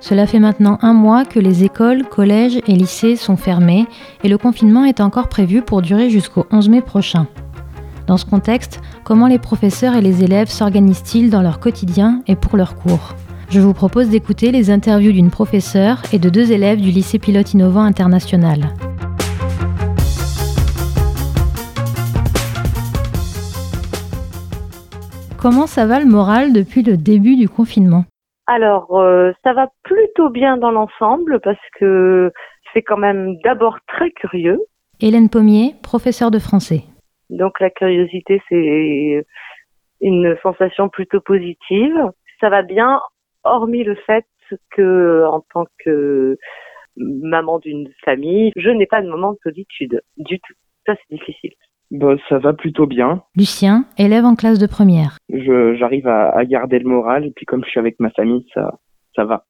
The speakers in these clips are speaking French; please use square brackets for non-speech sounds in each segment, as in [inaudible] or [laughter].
Cela fait maintenant un mois que les écoles, collèges et lycées sont fermés et le confinement est encore prévu pour durer jusqu'au 11 mai prochain. Dans ce contexte, comment les professeurs et les élèves s'organisent-ils dans leur quotidien et pour leurs cours? Je vous propose d'écouter les interviews d'une professeure et de deux élèves du lycée pilote innovant international. Comment ça va le moral depuis le début du confinement? Alors, euh, ça va plutôt bien dans l'ensemble parce que c'est quand même d'abord très curieux. Hélène Pommier, professeure de français. Donc la curiosité, c'est une sensation plutôt positive. Ça va bien, hormis le fait que, en tant que maman d'une famille, je n'ai pas de moment de solitude du tout. Ça, c'est difficile. Bah, ça va plutôt bien. Lucien, élève en classe de première. Je, j'arrive à, à, garder le moral et puis comme je suis avec ma famille, ça, ça va.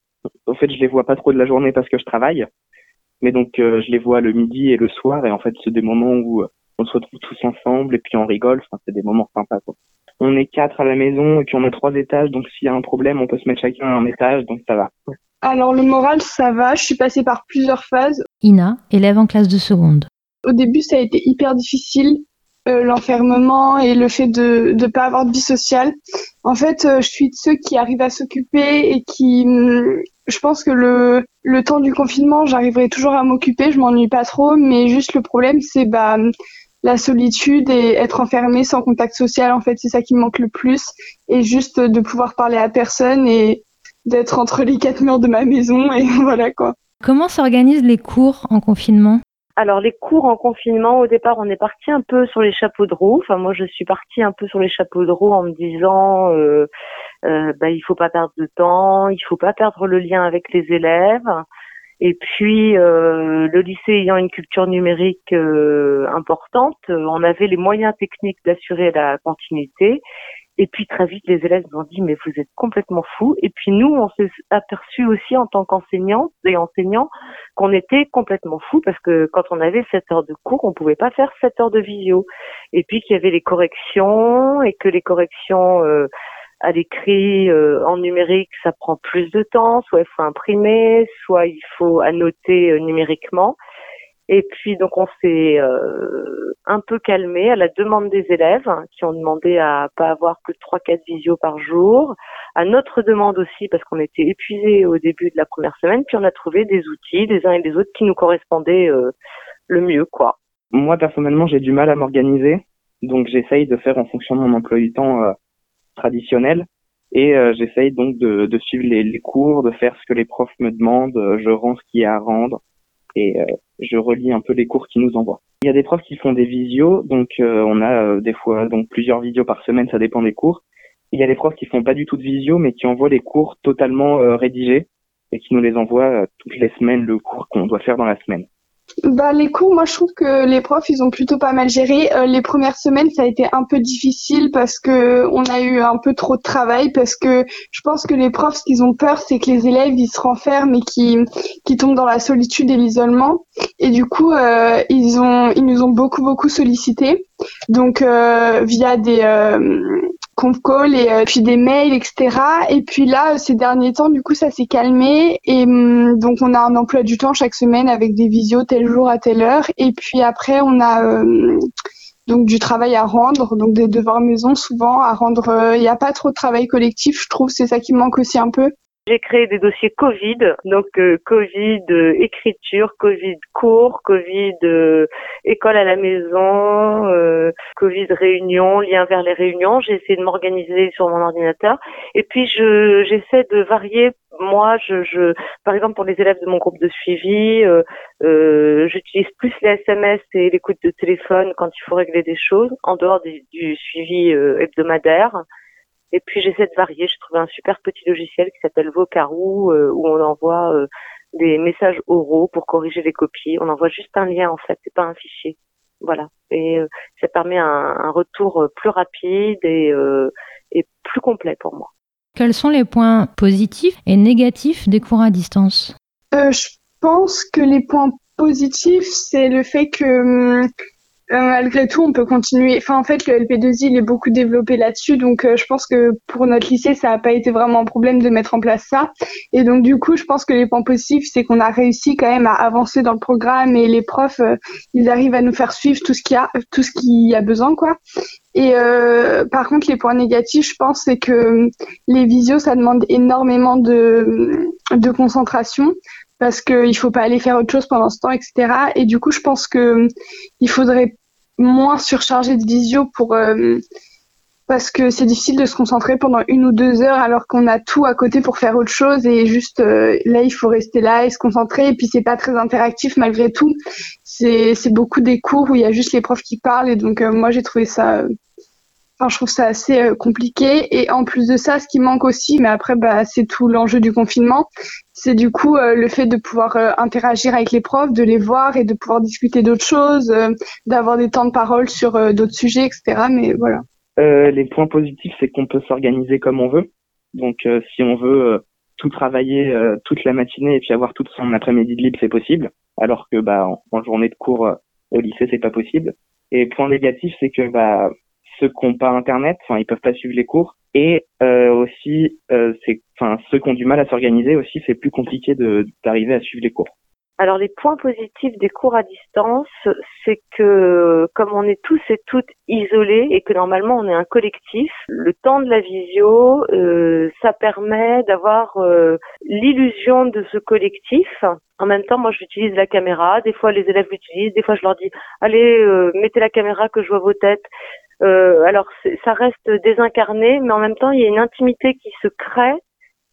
En fait, je les vois pas trop de la journée parce que je travaille, mais donc euh, je les vois le midi et le soir et en fait c'est des moments où euh, on se retrouve tous ensemble et puis on rigole. Enfin, c'est des moments sympas. Quoi. On est quatre à la maison et puis on a trois étages, donc s'il y a un problème, on peut se mettre chacun à un étage, donc ça va. Alors le moral, ça va. Je suis passée par plusieurs phases. Ina, élève en classe de seconde. Au début, ça a été hyper difficile euh, l'enfermement et le fait de ne pas avoir de vie sociale. En fait, euh, je suis de ceux qui arrivent à s'occuper et qui, mm, je pense que le, le temps du confinement, j'arriverai toujours à m'occuper, je m'ennuie pas trop, mais juste le problème, c'est bah, la solitude et être enfermé sans contact social, en fait, c'est ça qui me manque le plus. Et juste de pouvoir parler à personne et d'être entre les quatre murs de ma maison et [laughs] voilà quoi. Comment s'organisent les cours en confinement? Alors les cours en confinement, au départ, on est parti un peu sur les chapeaux de roue. Enfin, moi, je suis partie un peu sur les chapeaux de roue en me disant, euh, euh, bah, il faut pas perdre de temps, il faut pas perdre le lien avec les élèves. Et puis, euh, le lycée ayant une culture numérique euh, importante, on avait les moyens techniques d'assurer la continuité. Et puis très vite, les élèves nous ont dit mais vous êtes complètement fous. Et puis nous, on s'est aperçu aussi en tant qu'enseignants et enseignants qu'on était complètement fous parce que quand on avait 7 heures de cours, on pouvait pas faire 7 heures de visio. Et puis qu'il y avait les corrections et que les corrections euh, à l'écrit euh, en numérique, ça prend plus de temps. Soit il faut imprimer, soit il faut annoter euh, numériquement. Et puis donc on s'est euh, un peu calmé à la demande des élèves hein, qui ont demandé à pas avoir plus de trois quatre visios par jour, à notre demande aussi parce qu'on était épuisés au début de la première semaine, puis on a trouvé des outils des uns et des autres qui nous correspondaient euh, le mieux quoi. Moi personnellement j'ai du mal à m'organiser, donc j'essaye de faire en fonction de mon emploi du temps euh, traditionnel. Et j'essaye donc de, de suivre les, les, cours, de faire ce que les profs me demandent, je rends ce qui est à rendre et je relis un peu les cours qu'ils nous envoient. Il y a des profs qui font des visios, donc euh, on a euh, des fois donc plusieurs visios par semaine, ça dépend des cours. Il y a des profs qui font pas du tout de visio, mais qui envoient les cours totalement euh, rédigés et qui nous les envoient toutes les semaines le cours qu'on doit faire dans la semaine. Bah, les cours, moi je trouve que les profs ils ont plutôt pas mal géré. Euh, les premières semaines ça a été un peu difficile parce que on a eu un peu trop de travail parce que je pense que les profs ce qu'ils ont peur c'est que les élèves ils se renferment et qui qui tombent dans la solitude et l'isolement et du coup euh, ils ont ils nous ont beaucoup beaucoup sollicité donc euh, via des conf call et euh, puis des mails, etc. Et puis là, ces derniers temps, du coup, ça s'est calmé et hum, donc on a un emploi du temps chaque semaine avec des visios tel jour à telle heure. Et puis après, on a hum, donc du travail à rendre, donc des devoirs maison souvent à rendre. Euh, il n'y a pas trop de travail collectif, je trouve, c'est ça qui manque aussi un peu. J'ai créé des dossiers Covid, donc euh, Covid euh, écriture, Covid cours, Covid euh, école à la maison, Covid réunion, lien vers les réunions. J'ai essayé de m'organiser sur mon ordinateur et puis je j'essaie de varier. Moi, je, je, par exemple pour les élèves de mon groupe de suivi, j'utilise plus les SMS et l'écoute de téléphone quand il faut régler des choses en dehors du suivi hebdomadaire. Et puis j'essaie de varier. J'ai trouvé un super petit logiciel qui s'appelle Vocaroo euh, où on envoie euh, des messages oraux pour corriger les copies. On envoie juste un lien en fait, c'est pas un fichier. Voilà. Et euh, ça permet un, un, retour plus rapide et, et plus complet pour moi. Quels sont les points positifs et négatifs des cours à distance? Je pense que les points positifs, c'est le fait que hum, malgré tout, on peut continuer. Enfin, en fait, le LP2I, il est beaucoup développé là-dessus. Donc, je pense que pour notre lycée, ça n'a pas été vraiment un problème de mettre en place ça. Et donc, du coup, je pense que les points positifs, c'est qu'on a réussi quand même à avancer dans le programme et les profs, ils arrivent à nous faire suivre tout ce qu'il y a, tout ce qu'il y a besoin, quoi. Et euh, par contre, les points négatifs, je pense, c'est que les visios, ça demande énormément de, de concentration parce qu'il faut pas aller faire autre chose pendant ce temps, etc. Et du coup, je pense que il faudrait moins surcharger de visio pour euh, parce que c'est difficile de se concentrer pendant une ou deux heures alors qu'on a tout à côté pour faire autre chose. Et juste euh, là il faut rester là et se concentrer. Et puis c'est pas très interactif malgré tout. C'est c'est beaucoup des cours où il y a juste les profs qui parlent. Et donc moi j'ai trouvé ça Je trouve ça assez euh, compliqué. Et en plus de ça, ce qui manque aussi, mais après, bah, c'est tout l'enjeu du confinement, c'est du coup euh, le fait de pouvoir euh, interagir avec les profs, de les voir et de pouvoir discuter d'autres choses, d'avoir des temps de parole sur d'autres sujets, etc. Mais voilà. les points positifs, c'est qu'on peut s'organiser comme on veut. Donc, si on veut tout travailler toute la matinée et puis avoir toute son après-midi de libre, c'est possible. Alors que, bah, en, en journée de cours au lycée, c'est pas possible. Et point négatif, c'est que, bah, ceux qui n'ont pas internet, enfin ils peuvent pas suivre les cours et euh, aussi euh, enfin ceux qui ont du mal à s'organiser aussi c'est plus compliqué de d'arriver à suivre les cours. Alors les points positifs des cours à distance, c'est que comme on est tous et toutes isolés et que normalement on est un collectif, le temps de la visio, euh, ça permet d'avoir l'illusion de ce collectif. En même temps, moi j'utilise la caméra, des fois les élèves l'utilisent, des fois je leur dis allez mettez la caméra que je vois vos têtes. Euh, alors ça reste désincarné, mais en même temps il y a une intimité qui se crée,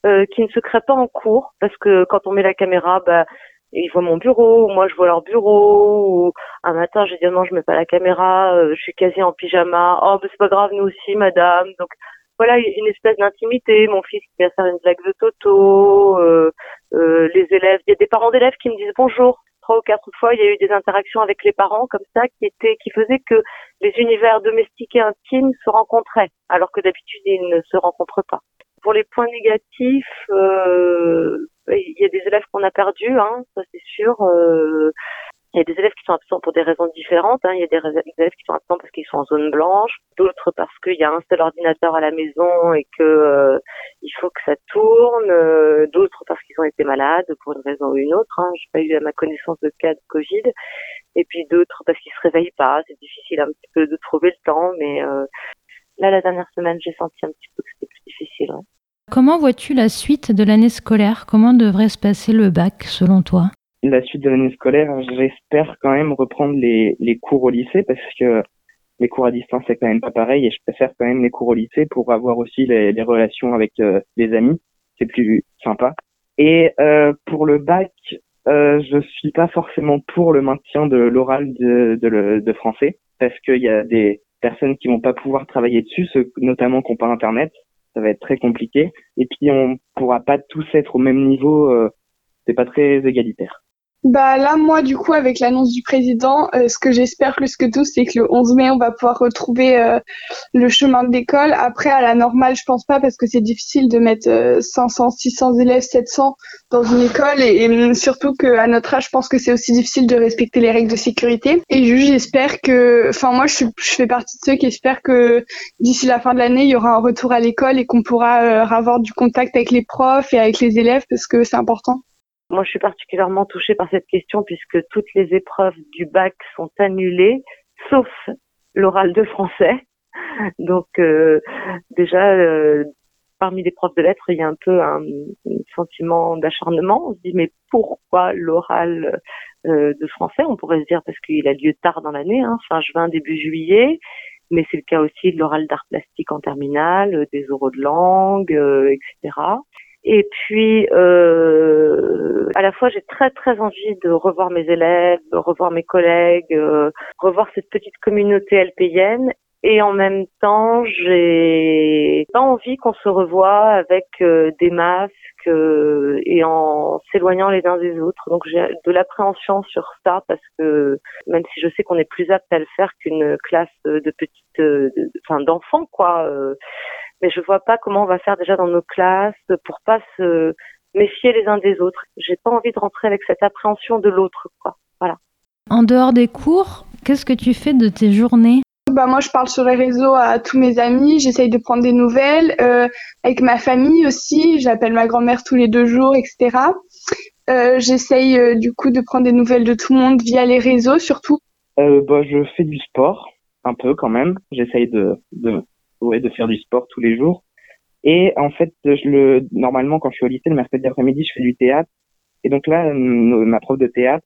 euh, qui ne se crée pas en cours, parce que quand on met la caméra, bah ils voient mon bureau, ou moi je vois leur bureau, ou un matin j'ai dit non je mets pas la caméra, euh, je suis quasi en pyjama, oh bah, c'est pas grave nous aussi madame, donc voilà une espèce d'intimité, mon fils qui vient faire une blague de Toto, euh, euh, les élèves, il y a des parents d'élèves qui me disent bonjour, trois ou quatre fois, il y a eu des interactions avec les parents comme ça qui étaient, qui faisaient que les univers domestiques et intimes se rencontraient, alors que d'habitude ils ne se rencontrent pas. Pour les points négatifs, euh, il y a des élèves qu'on a perdus, hein, ça c'est sûr. Euh, il y a des élèves qui sont absents pour des raisons différentes. Hein. Il y a des élèves qui sont absents parce qu'ils sont en zone blanche, d'autres parce qu'il y a un seul ordinateur à la maison et que euh, il faut que ça tourne, euh, d'autres parce qu'ils ont été malades pour une raison ou une autre. Hein. J'ai pas eu à ma connaissance de cas de Covid. Et puis d'autres parce qu'ils se réveillent pas. C'est difficile un petit peu de trouver le temps, mais euh, là la dernière semaine j'ai senti un petit peu que c'était plus difficile. Comment vois-tu la suite de l'année scolaire? Comment devrait se passer le bac selon toi? La suite de l'année scolaire, j'espère quand même reprendre les, les cours au lycée parce que les cours à distance c'est quand même pas pareil et je préfère quand même les cours au lycée pour avoir aussi les, les relations avec euh, les amis, c'est plus sympa. Et euh, pour le bac, euh, je suis pas forcément pour le maintien de l'oral de, de, de, français parce qu'il y a des personnes qui vont pas pouvoir travailler dessus, notamment qui n'ont pas internet, ça va être très compliqué. Et puis on pourra pas tous être au même niveau, euh, c'est pas très égalitaire. Bah là, moi, du coup, avec l'annonce du président, euh, ce que j'espère plus que tout, c'est que le 11 mai, on va pouvoir retrouver euh, le chemin de l'école. Après, à la normale, je pense pas parce que c'est difficile de mettre 500, euh, 600 élèves, 700 dans une école et, et surtout qu'à notre âge, je pense que c'est aussi difficile de respecter les règles de sécurité. Et juste, j'espère que, enfin, moi, je, je fais partie de ceux qui espèrent que d'ici la fin de l'année, il y aura un retour à l'école et qu'on pourra avoir du contact avec les profs et avec les élèves parce que c'est important. Moi, je suis particulièrement touchée par cette question puisque toutes les épreuves du bac sont annulées, sauf l'oral de français. [laughs] Donc, euh, déjà, euh, parmi les profs de lettres, il y a un peu un, sentiment d'acharnement. On se dit, mais pourquoi l'oral euh, de français? On pourrait se dire parce qu'il a lieu tard dans l'année, hein, fin juin, début juillet. Mais c'est le cas aussi de l'oral d'art plastique en terminale, des oraux de langue, etc. Et puis, euh, à la fois, j'ai très très envie de revoir mes élèves, revoir mes collègues, euh, revoir cette petite communauté alpéienne. Et en même temps, j'ai pas envie qu'on se revoie avec euh, des masques euh, et en s'éloignant les uns des autres. Donc j'ai de l'appréhension sur ça parce que même si je sais qu'on est plus apte à le faire qu'une classe de petites, enfin d'enfants quoi mais je vois pas comment on va faire déjà dans nos classes pour pas se méfier les uns des autres. J'ai pas envie de rentrer avec cette appréhension de l'autre, quoi. Voilà. En dehors des cours, Qu'est-ce que tu fais de tes journées? Bah moi je parle sur les réseaux à tous mes amis, j'essaye de prendre des nouvelles euh, avec ma famille aussi, j'appelle ma grand-mère tous les deux jours, etc. Euh, j'essaye euh, du coup de prendre des nouvelles de tout le monde via les réseaux surtout. Euh, bah je fais du sport un peu quand même, j'essaye de de ouais, de faire du sport tous les jours. Et en fait, je le normalement quand je suis au lycée le mercredi après-midi, je fais du théâtre. Et donc là, ma prof de théâtre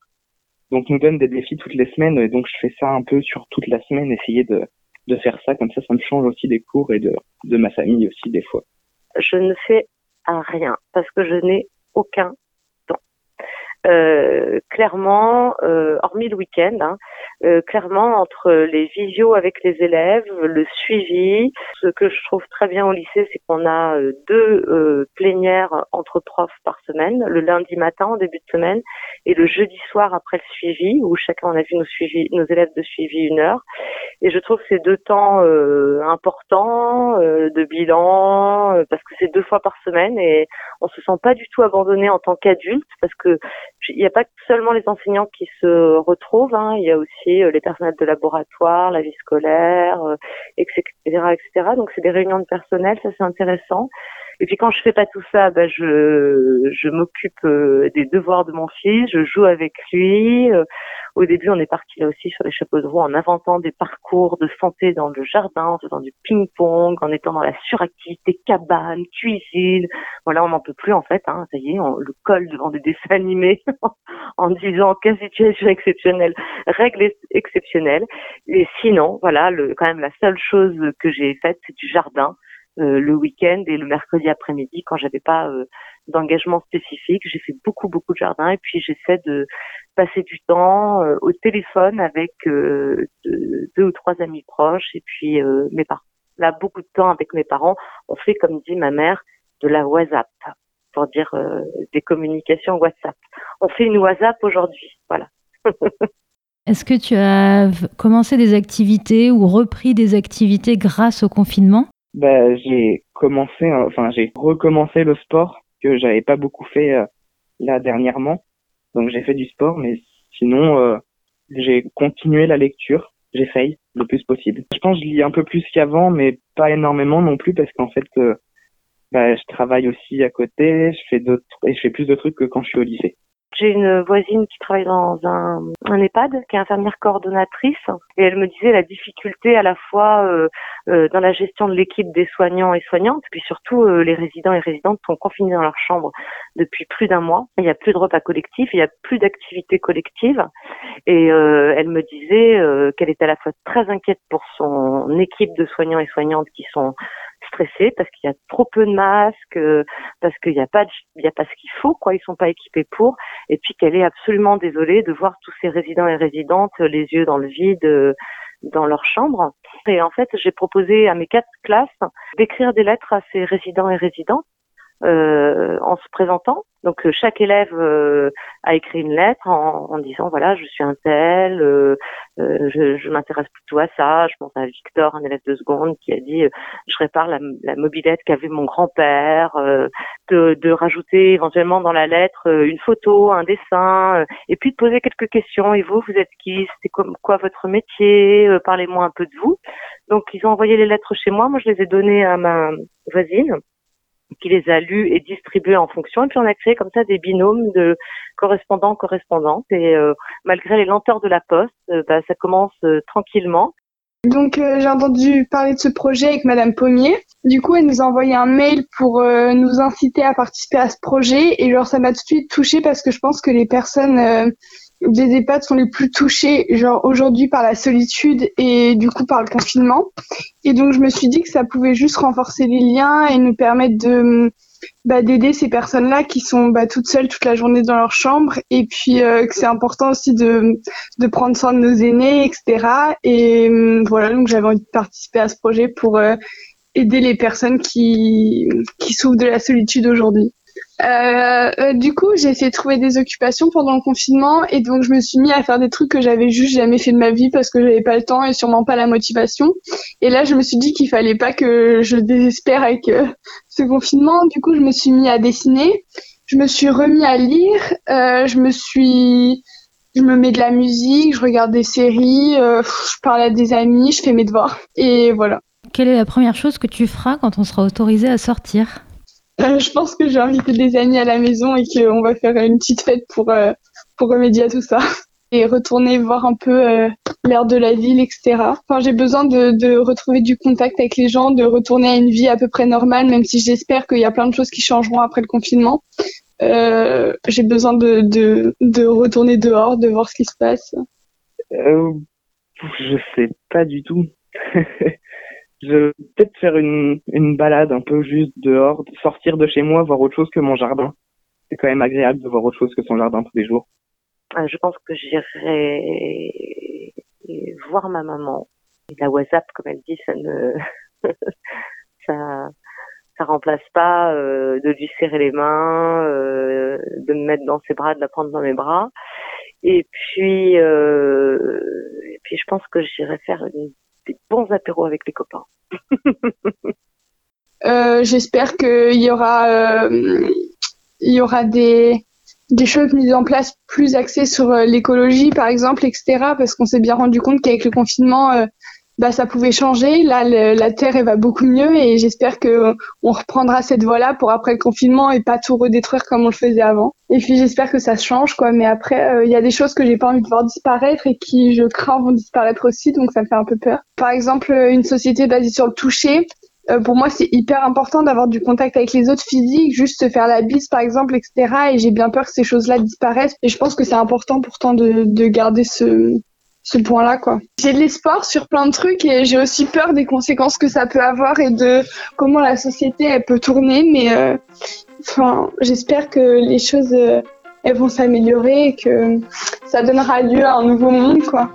donc, on me donne des défis toutes les semaines, et donc je fais ça un peu sur toute la semaine, essayer de, de faire ça, comme ça, ça me change aussi des cours et de, de ma famille aussi des fois. Je ne fais rien parce que je n'ai aucun clairement, euh, hormis le week-end, hein, euh, clairement entre les visios avec les élèves, le suivi, ce que je trouve très bien au lycée, c'est qu'on a deux plénières entre profs par semaine, le lundi matin en début de semaine et le jeudi soir après le suivi, où chacun on a vu nos suivis, nos élèves de suivi une heure. Et je trouve ces deux temps importants de bilan, parce que c'est deux fois par semaine et on se sent pas du tout abandonné en tant qu'adulte, parce que il n'y a pas seulement les enseignants qui se retrouvent, hein, il y a aussi euh, les personnels de laboratoire, la vie scolaire, etc., euh, etc. Donc c'est des réunions de personnel, ça c'est intéressant. Et puis quand je fais pas tout ça, ben je, je m'occupe euh, des devoirs de mon fils, je joue avec lui. Euh, au début, on est parti là aussi sur les chapeaux de roue en inventant des parcours de santé dans le jardin, en faisant du ping-pong, en étant dans la suractivité cabane, cuisine. Voilà, on n'en peut plus en fait. Hein, ça y est, on le colle devant des dessins animés [laughs] en disant quelle situation exceptionnelle, règle exceptionnelle. Et sinon, voilà, le, quand même la seule chose que j'ai faite, c'est du jardin. Euh, le week-end et le mercredi après-midi quand j'avais pas euh, d'engagement spécifique. J'ai fait beaucoup beaucoup de jardin et puis j'essaie de passer du temps euh, au téléphone avec deux, deux, ou trois amis proches et puis mes parents. Là, beaucoup de temps avec mes parents. On fait, comme dit ma mère, de la WhatsApp pour dire des communications WhatsApp. On fait une WhatsApp aujourd'hui, voilà. [laughs] Est-ce que tu as commencé des activités ou repris des activités grâce au confinement? Bah, j'ai commencé, enfin j'ai recommencé le sport que j'avais pas beaucoup fait euh, là dernièrement. Donc j'ai fait du sport, mais sinon euh, j'ai continué la lecture. J'essaye le plus possible. Je pense que je lis un peu plus qu'avant, mais pas énormément non plus parce qu'en fait, euh, bah, je travaille aussi à côté. Je fais d'autres et je fais plus de trucs que quand je suis au lycée. J'ai une voisine qui travaille dans un, un EHPAD, qui est infirmière coordonnatrice, et elle me disait la difficulté à la fois euh, euh, dans la gestion de l'équipe des soignants et soignantes, puis surtout euh, les résidents et résidentes sont confinés dans leur chambre depuis plus d'un mois. Il n'y a plus de repas collectifs, il n'y a plus d'activités collectives, et elle me disait qu'elle était à la fois très inquiète pour son équipe de soignants et soignantes qui sont stressés parce qu'il y a trop peu de masques, euh, parce qu'il n'y a pas il y a pas ce qu'il faut quoi, ils sont pas équipés pour. Et puis qu'elle est absolument désolée de voir tous ces résidents et résidentes les yeux dans le vide euh, dans leur chambre. Et en fait, j'ai proposé à mes quatre classes d'écrire des lettres à ces résidents et résidentes. euh, en se présentant. Donc euh, chaque élève euh, a écrit une lettre en, en, disant voilà je suis un tel, euh, je, je m'intéresse plutôt à ça. Je pense à Victor, un élève de seconde, qui a dit je répare la, la mobilette qu'avait mon grand-père, de, de, rajouter éventuellement dans la lettre une photo, un dessin, et puis de poser quelques questions. Et vous, vous êtes qui? C'est quoi votre métier? Parlez-moi un peu de vous. Donc ils ont envoyé les lettres chez moi. Moi je les ai données à ma voisine qui les a lus et distribués en fonction. Et puis on a créé comme ça des binômes de correspondants-correspondantes. Et euh, malgré les lenteurs de la poste, euh, bah, ça commence euh, tranquillement. Donc j'ai entendu parler de ce projet avec Madame Pommier. Du coup, elle nous a envoyé un mail pour nous inciter à participer à ce projet. Et genre ça m'a tout de suite touchée parce que je pense que les personnes des EHPAD sont les plus touchés, genre aujourd'hui par la solitude et du coup par le confinement. Et donc je me suis dit que ça pouvait juste renforcer les liens et nous permettre de bah, d'aider ces personnes-là qui sont bah, toutes seules toute la journée dans leur chambre et puis euh, que c'est important aussi de de prendre soin de nos aînés, etc. Et euh, voilà, donc j'avais envie de participer à ce projet pour euh, aider les personnes qui qui souffrent de la solitude aujourd'hui. Euh, euh, du coup, j'ai de trouver des occupations pendant le confinement et donc je me suis mis à faire des trucs que j'avais juste jamais fait de ma vie parce que j'avais pas le temps et sûrement pas la motivation. Et là, je me suis dit qu'il fallait pas que je désespère avec euh, ce confinement. Du coup, je me suis mis à dessiner, je me suis remis à lire, je me suis je me mets de la musique, je regarde des séries, je parle à des amis, je fais mes devoirs. Et voilà. Quelle est la première chose que tu feras quand on sera autorisé à sortir? Je pense que j'ai invité des amis à la maison et qu'on va faire une petite fête pour, pour remédier à tout ça et retourner voir un peu euh, l'air de la ville, etc. Enfin, j'ai besoin de, de, retrouver du contact avec les gens, de retourner à une vie à peu près normale, même si j'espère qu'il y a plein de choses qui changeront après le confinement. Euh, j'ai besoin de, de, de, retourner dehors, de voir ce qui se passe. Euh, je sais pas du tout. [laughs] je vais peut-être faire une, une balade un peu juste dehors, sortir de chez moi, voir autre chose que mon jardin. C'est quand même agréable de voir autre chose que son jardin tous les jours. Euh, je pense que j'irai voir ma maman. la WhatsApp, comme elle dit, ça ne [laughs] ça ça remplace pas euh, de lui serrer les mains, euh, de me mettre dans ses bras, de la prendre dans mes bras. Et puis euh, et puis je pense que j'irai faire bons apéros avec les copains. [laughs] euh, J'espère qu'il y aura il y aura des des choses mises en place plus axées sur euh, l'écologie, par exemple, etc. Parce qu'on s'est bien rendu compte qu'avec le confinement, euh, bah, ça pouvait changer. Là, la Terre, elle va beaucoup mieux et j'espère que euh, on reprendra cette voie-là pour après le confinement et pas tout redétruire comme on le faisait avant. Et puis j'espère que ça change, quoi. Mais après, il y a des choses que j'ai pas envie de voir disparaître et qui, je crains, vont disparaître aussi, donc ça me fait un peu peur. Par exemple, une société basée sur le toucher, euh, pour moi, c'est hyper important d'avoir du contact avec les autres physiques, juste se faire la bise, par exemple, etc. Et j'ai bien peur que ces choses-là disparaissent. Et je pense que c'est important pourtant de, de garder ce, ce point-là, quoi. J'ai de l'espoir sur plein de trucs et j'ai aussi peur des conséquences que ça peut avoir et de comment la société, elle peut tourner. Mais, euh, enfin, j'espère que les choses, euh, elles vont s'améliorer et que ça donnera lieu à un nouveau monde, quoi.